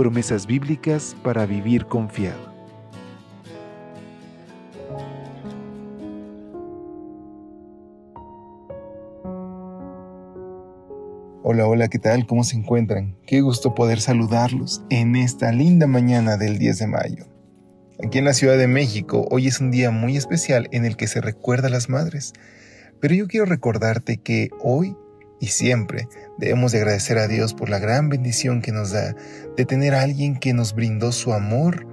Promesas bíblicas para vivir confiado. Hola, hola, ¿qué tal? ¿Cómo se encuentran? Qué gusto poder saludarlos en esta linda mañana del 10 de mayo. Aquí en la Ciudad de México, hoy es un día muy especial en el que se recuerda a las madres. Pero yo quiero recordarte que hoy y siempre debemos de agradecer a Dios por la gran bendición que nos da de tener a alguien que nos brindó su amor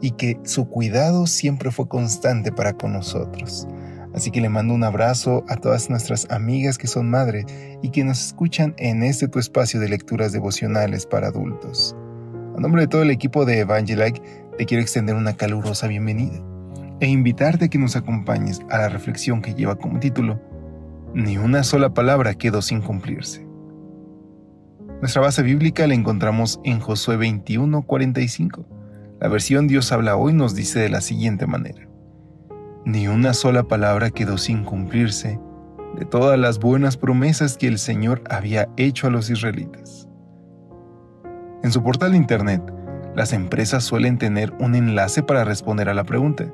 y que su cuidado siempre fue constante para con nosotros. Así que le mando un abrazo a todas nuestras amigas que son madres y que nos escuchan en este tu espacio de lecturas devocionales para adultos. A nombre de todo el equipo de Evangelike, te quiero extender una calurosa bienvenida e invitarte a que nos acompañes a la reflexión que lleva como título Ni una sola palabra quedó sin cumplirse. Nuestra base bíblica la encontramos en Josué 21:45. La versión Dios habla hoy nos dice de la siguiente manera. Ni una sola palabra quedó sin cumplirse de todas las buenas promesas que el Señor había hecho a los israelitas. En su portal de Internet, las empresas suelen tener un enlace para responder a la pregunta,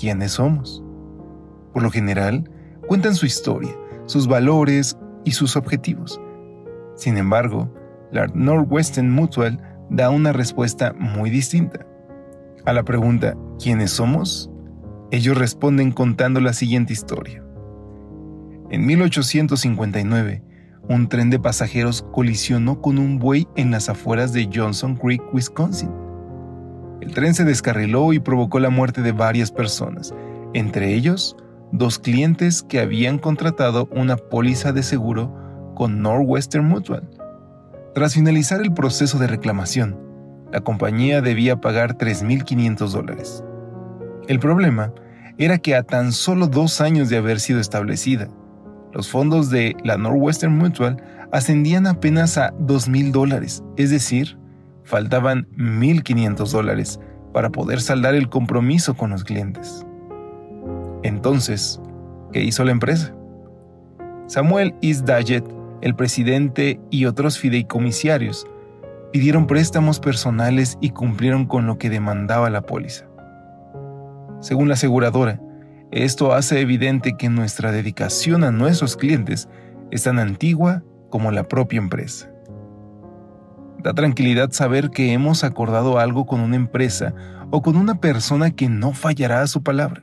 ¿quiénes somos? Por lo general, cuentan su historia, sus valores y sus objetivos. Sin embargo, la Northwestern Mutual da una respuesta muy distinta. A la pregunta, ¿quiénes somos? Ellos responden contando la siguiente historia. En 1859, un tren de pasajeros colisionó con un buey en las afueras de Johnson Creek, Wisconsin. El tren se descarriló y provocó la muerte de varias personas, entre ellos dos clientes que habían contratado una póliza de seguro con Northwestern Mutual. Tras finalizar el proceso de reclamación, la compañía debía pagar 3.500 dólares. El problema era que a tan solo dos años de haber sido establecida, los fondos de la Northwestern Mutual ascendían apenas a 2.000 dólares, es decir, faltaban 1.500 dólares para poder saldar el compromiso con los clientes. Entonces, ¿qué hizo la empresa? Samuel East el presidente y otros fideicomisarios pidieron préstamos personales y cumplieron con lo que demandaba la póliza. Según la aseguradora, esto hace evidente que nuestra dedicación a nuestros clientes es tan antigua como la propia empresa. Da tranquilidad saber que hemos acordado algo con una empresa o con una persona que no fallará a su palabra.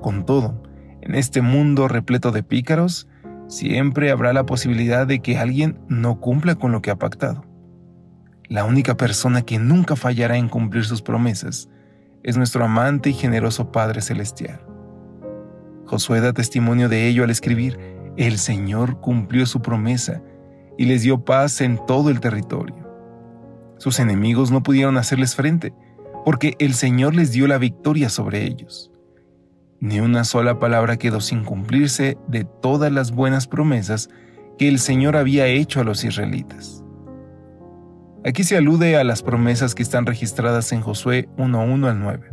Con todo, en este mundo repleto de pícaros, siempre habrá la posibilidad de que alguien no cumpla con lo que ha pactado. La única persona que nunca fallará en cumplir sus promesas es nuestro amante y generoso Padre Celestial. Josué da testimonio de ello al escribir, el Señor cumplió su promesa y les dio paz en todo el territorio. Sus enemigos no pudieron hacerles frente, porque el Señor les dio la victoria sobre ellos. Ni una sola palabra quedó sin cumplirse de todas las buenas promesas que el Señor había hecho a los israelitas. Aquí se alude a las promesas que están registradas en Josué 1.1 al 9.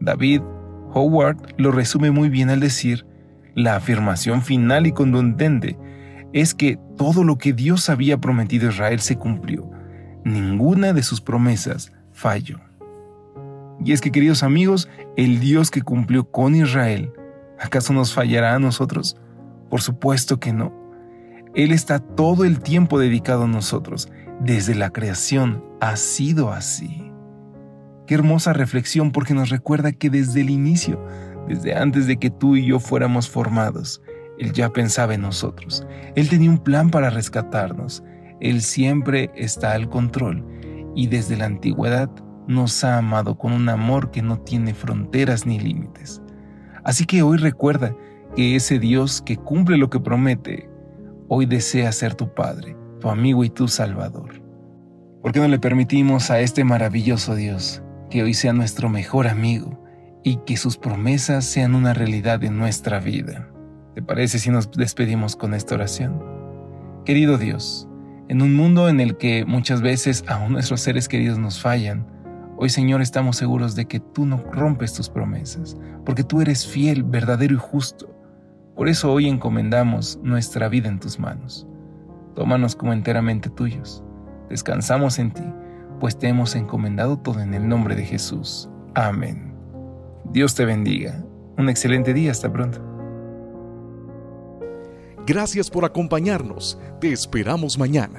David Howard lo resume muy bien al decir, la afirmación final y contundente es que todo lo que Dios había prometido a Israel se cumplió. Ninguna de sus promesas falló. Y es que, queridos amigos, el Dios que cumplió con Israel, ¿acaso nos fallará a nosotros? Por supuesto que no. Él está todo el tiempo dedicado a nosotros desde la creación ha sido así. Qué hermosa reflexión porque nos recuerda que desde el inicio, desde antes de que tú y yo fuéramos formados, Él ya pensaba en nosotros. Él tenía un plan para rescatarnos. Él siempre está al control y desde la antigüedad nos ha amado con un amor que no tiene fronteras ni límites. Así que hoy recuerda que ese Dios que cumple lo que promete, hoy desea ser tu Padre tu amigo y tu Salvador. ¿Por qué no le permitimos a este maravilloso Dios que hoy sea nuestro mejor amigo y que sus promesas sean una realidad en nuestra vida. ¿Te parece si nos despedimos con esta oración? Querido Dios, en un mundo en el que muchas veces aún nuestros seres queridos nos fallan, hoy Señor estamos seguros de que tú no rompes tus promesas, porque tú eres fiel, verdadero y justo. Por eso hoy encomendamos nuestra vida en tus manos. Tómanos como enteramente tuyos. Descansamos en ti pues te hemos encomendado todo en el nombre de Jesús. Amén. Dios te bendiga. Un excelente día. Hasta pronto. Gracias por acompañarnos. Te esperamos mañana.